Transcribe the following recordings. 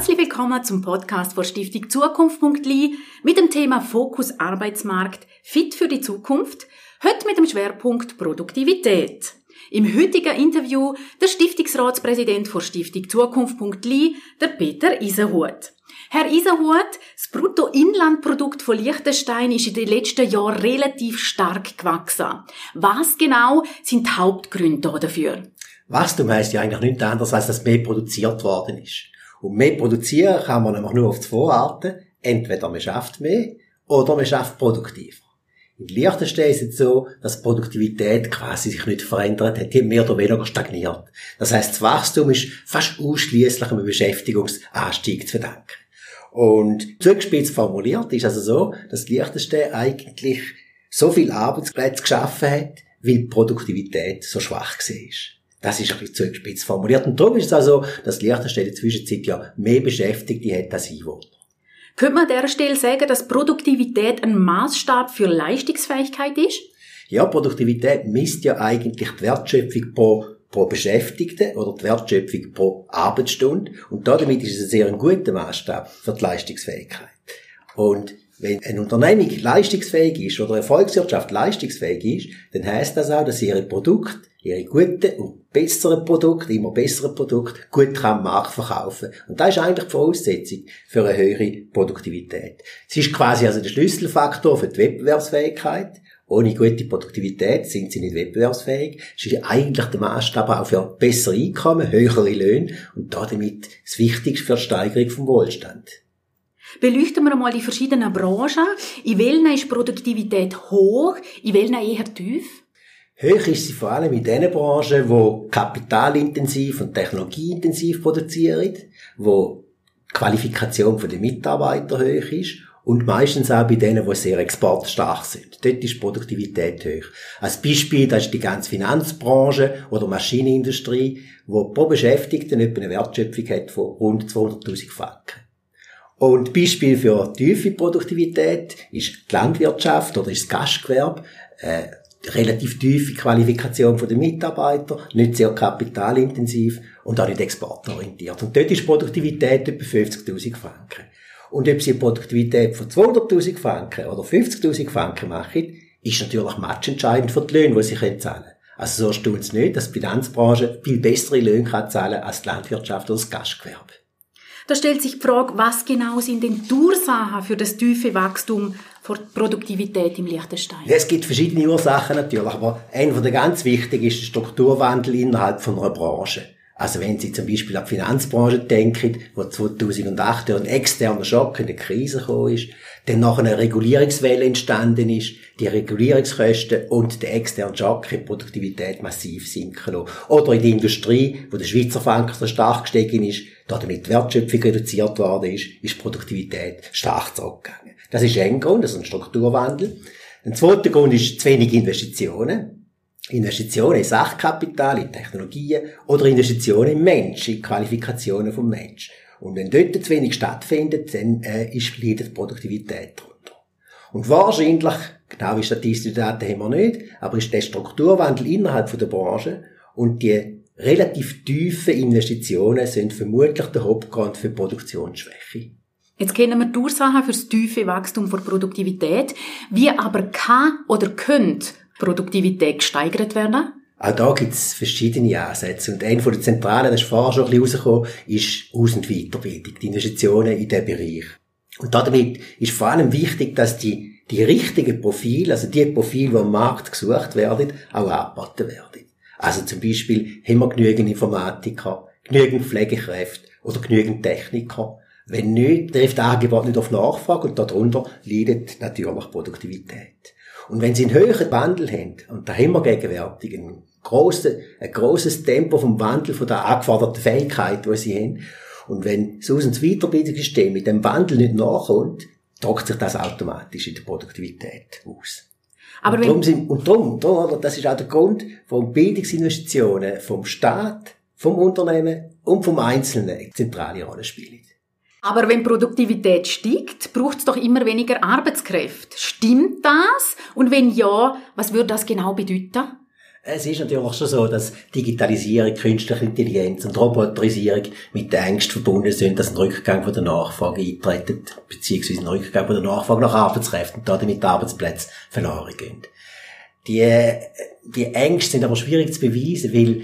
Herzlich willkommen zum Podcast von Stiftung Zukunft.li mit dem Thema Fokus Arbeitsmarkt fit für die Zukunft. Heute mit dem Schwerpunkt Produktivität. Im heutigen Interview der Stiftungsratspräsident von Stiftung Zukunft.li, der Peter Isenhut. Herr Isenhut, das Bruttoinlandprodukt von Liechtenstein ist in den letzten Jahren relativ stark gewachsen. Was genau sind die Hauptgründe dafür? Wachstum heisst ja eigentlich nichts anderes, als dass mehr produziert worden ist. Und mehr produzieren kann man nämlich nur auf zwei Arten. Entweder man schafft mehr oder man schafft produktiver. In Liechtenstein ist es so, dass Produktivität quasi sich nicht verändert hat, die mehr oder weniger stagniert. Das heißt, das Wachstum ist fast ausschließlich einem Beschäftigungsanstieg zu verdanken. Und zugespitzt formuliert ist also so, dass Liechtenstein eigentlich so viel Arbeitsplätze geschaffen hat, weil die Produktivität so schwach war. Das ist ein bisschen zugespitzt formuliert. Und darum ist es also, dass Liechtenstein in der Zwischenzeit ja mehr Beschäftigte hat als Einwohner. Könnte man an dieser Stelle sagen, dass Produktivität ein Maßstab für Leistungsfähigkeit ist? Ja, Produktivität misst ja eigentlich die Wertschöpfung pro, pro Beschäftigten oder die Wertschöpfung pro Arbeitsstunde. Und damit ist es ein sehr guter Maßstab für die Leistungsfähigkeit. Und wenn eine Unternehmung leistungsfähig ist oder eine Volkswirtschaft leistungsfähig ist, dann heißt das auch, dass sie ihre Produkte, ihre guten und besseren Produkte, immer bessere Produkte, gut am Markt verkaufen. Und das ist eigentlich die Voraussetzung für eine höhere Produktivität. Es ist quasi also der Schlüsselfaktor für die Wettbewerbsfähigkeit. Ohne gute Produktivität sind sie nicht wettbewerbsfähig. Es ist eigentlich der Maßstab auch für bessere Einkommen, höhere Löhne und damit das Wichtigste für die Steigerung vom Wohlstand. Beleuchten wir einmal die verschiedenen Branchen. In welchen ist Produktivität hoch, in welchen eher tief? Hoch ist sie vor allem in den Branchen, wo kapitalintensiv und technologieintensiv produzieren, wo die Qualifikation der Mitarbeiter hoch ist und meistens auch bei denen, die sehr exportstark sind. Dort ist die Produktivität hoch. Als Beispiel, das ist die ganze Finanzbranche oder Maschinenindustrie, wo pro Beschäftigten etwa eine Wertschöpfung hat von rund 200.000 Franken. Und Beispiel für tiefe Produktivität ist die Landwirtschaft oder ist das Gastgewerbe. Äh, relativ tiefe Qualifikation der Mitarbeiter, nicht sehr kapitalintensiv und auch nicht exportorientiert. Und dort ist Produktivität etwa 50.000 Franken. Und ob sie eine Produktivität von 200.000 Franken oder 50.000 Franken machen, ist natürlich matchentscheidend für die Löhne, die sie zahlen können. Also so erstaunt es nicht, dass die Finanzbranche viel bessere Löhne kann zahlen als die Landwirtschaft oder das Gastgewerbe. Da stellt sich die Frage, was genau sind denn die Ursachen für das tiefe Wachstum von Produktivität im Liechtenstein? Ja, es gibt verschiedene Ursachen natürlich, aber einer von der ganz wichtigen ist der Strukturwandel innerhalb von einer Branche. Also wenn Sie zum Beispiel an die Finanzbranche denken, wo 2008 ein externer Schock in der Krise gekommen ist, dann noch eine Regulierungswelle entstanden ist, die Regulierungskosten und der externe Schock in Produktivität massiv sinken lassen. Oder in der Industrie, wo der Schweizer Franken so stark gestiegen ist, damit die Wertschöpfung reduziert worden ist, ist die Produktivität stark zurückgegangen. Das ist ein Grund, das ist ein Strukturwandel. Ein zweiter Grund ist zu wenig Investitionen. Investitionen in Sachkapital, in Technologien oder Investitionen in Menschen, in Qualifikationen vom Mensch. Und wenn dort zu wenig stattfindet, dann äh, ist, leidet die Produktivität darunter. Und wahrscheinlich, genaue statistische Daten haben wir nicht, aber ist der Strukturwandel innerhalb der Branche und die relativ tiefe Investitionen sind vermutlich der Hauptgrund für Produktionsschwäche. Jetzt kennen wir die Ursachen für das tiefe Wachstum der Produktivität. Wie aber kann oder könnte Produktivität gesteigert werden? Auch da gibt es verschiedene Ansätze. Und einer der zentralen, das ist vorher schon ein bisschen rausgekommen, ist Aus- und Weiterbildung, die Investitionen in diesem Bereich. Und damit ist vor allem wichtig, dass die, die richtigen Profile, also die Profile, die am Markt gesucht werden, auch angeboten werden. Also zum Beispiel haben wir genügend Informatiker, genügend Pflegekräfte oder genügend Techniker. Wenn nicht, trifft das Angebot nicht auf Nachfrage und darunter leidet natürlich Produktivität. Und wenn Sie einen höheren Wandel haben, und da haben wir gegenwärtig ein grosses, ein grosses Tempo vom Wandel von der angeforderten Fähigkeit, die Sie haben, und wenn und Weiterbildungssystem mit dem Wandel nicht nachkommt, drückt sich das automatisch in der Produktivität aus. Aber und, darum sind, und darum, darum, das ist auch der Grund, warum Bildungsinvestitionen vom Staat, vom Unternehmen und vom Einzelnen eine zentrale Rolle spielen. Aber wenn Produktivität steigt, braucht es doch immer weniger Arbeitskräfte. Stimmt das? Und wenn ja, was würde das genau bedeuten? Es ist natürlich schon so, dass Digitalisierung, künstliche Intelligenz und Roboterisierung mit der Angst verbunden sind, dass ein Rückgang von der Nachfrage eintreten, beziehungsweise ein Rückgang von der Nachfrage nach Arbeitskräften und damit Arbeitsplätze verloren gehen. Die, die Ängste sind aber schwierig zu beweisen, weil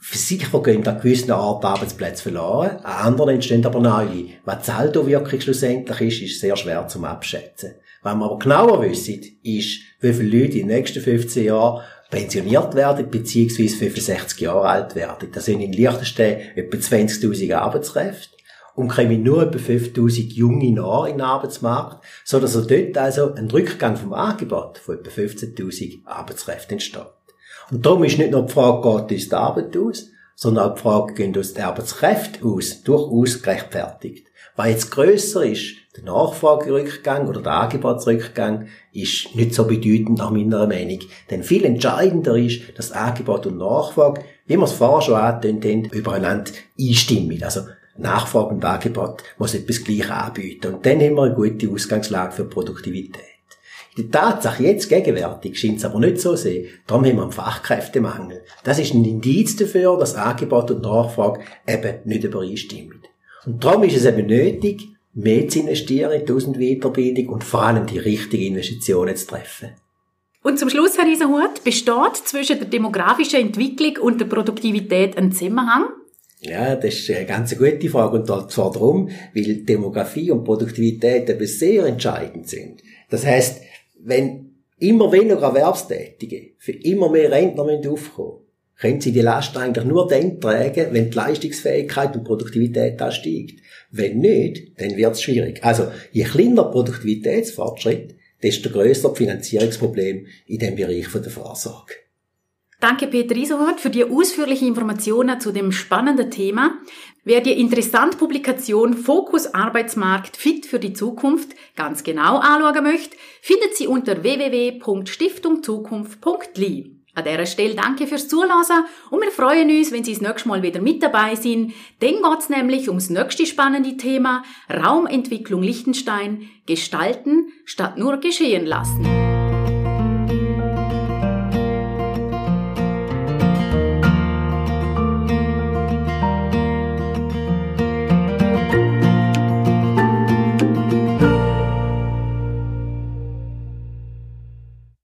sicher gehen an gewissen Art Arbeitsplätze verloren, an anderen entstehen aber neue. Was die Saldo-Wirkung schlussendlich ist, ist sehr schwer zum Abschätzen. Was wir aber genauer wissen, ist, wie viele Leute in den nächsten 15 Jahren pensioniert werden, beziehungsweise 65 Jahre alt werden. Das sind in Liechtenstein etwa 20.000 Arbeitskräfte und kommen nur etwa 5.000 Junge nach in den Arbeitsmarkt, so dass dort also ein Rückgang vom Angebot von etwa 15.000 Arbeitskräften entsteht. Und darum ist nicht nur die Frage, geht uns die Arbeit aus, sondern auch die Frage, gehen uns die Arbeitskräfte aus, durchaus gerechtfertigt. Was jetzt grösser ist, der Nachfragerückgang oder der Angebotsrückgang, ist nicht so bedeutend nach meiner Meinung. Denn viel entscheidender ist, dass Angebot und Nachfrage, wie wir es vorher schon angetönt haben, übereinander einstimmen. Also Nachfrage und Angebot muss etwas gleich anbieten. Und dann haben wir eine gute Ausgangslage für Produktivität. Die Tatsache jetzt gegenwärtig scheint es aber nicht so sein. Darum haben wir einen Fachkräftemangel. Das ist ein Indiz dafür, dass Angebot und Nachfrage eben nicht übereinstimmen. Und darum ist es eben nötig, mehr zu investieren in die Aus- und Weiterbildung und vor allem die richtigen Investitionen zu treffen. Und zum Schluss, Herr Riesenhut, besteht zwischen der demografischen Entwicklung und der Produktivität ein Zusammenhang? Ja, das ist eine ganz gute Frage und zwar darum, weil Demografie und Produktivität eben sehr entscheidend sind. Das heißt, wenn immer weniger Erwerbstätige für immer mehr Rentner aufkommen können sie die Last eigentlich nur dann tragen, wenn die Leistungsfähigkeit und Produktivität ansteigt. Wenn nicht, dann wird es schwierig. Also, je kleiner Produktivitätsfortschritt, desto größer das Finanzierungsproblem in dem Bereich der Vorsorge. Danke Peter Isohort für die ausführlichen Informationen zu dem spannenden Thema. Wer die interessante Publikation Fokus Arbeitsmarkt fit für die Zukunft ganz genau anschauen möchte, findet sie unter www.stiftungzukunft.li. An dieser Stelle danke fürs Zuhören und wir freuen uns, wenn Sie das nächste Mal wieder mit dabei sind. Dann geht es nämlich ums nächste spannende Thema Raumentwicklung Liechtenstein, gestalten statt nur geschehen lassen.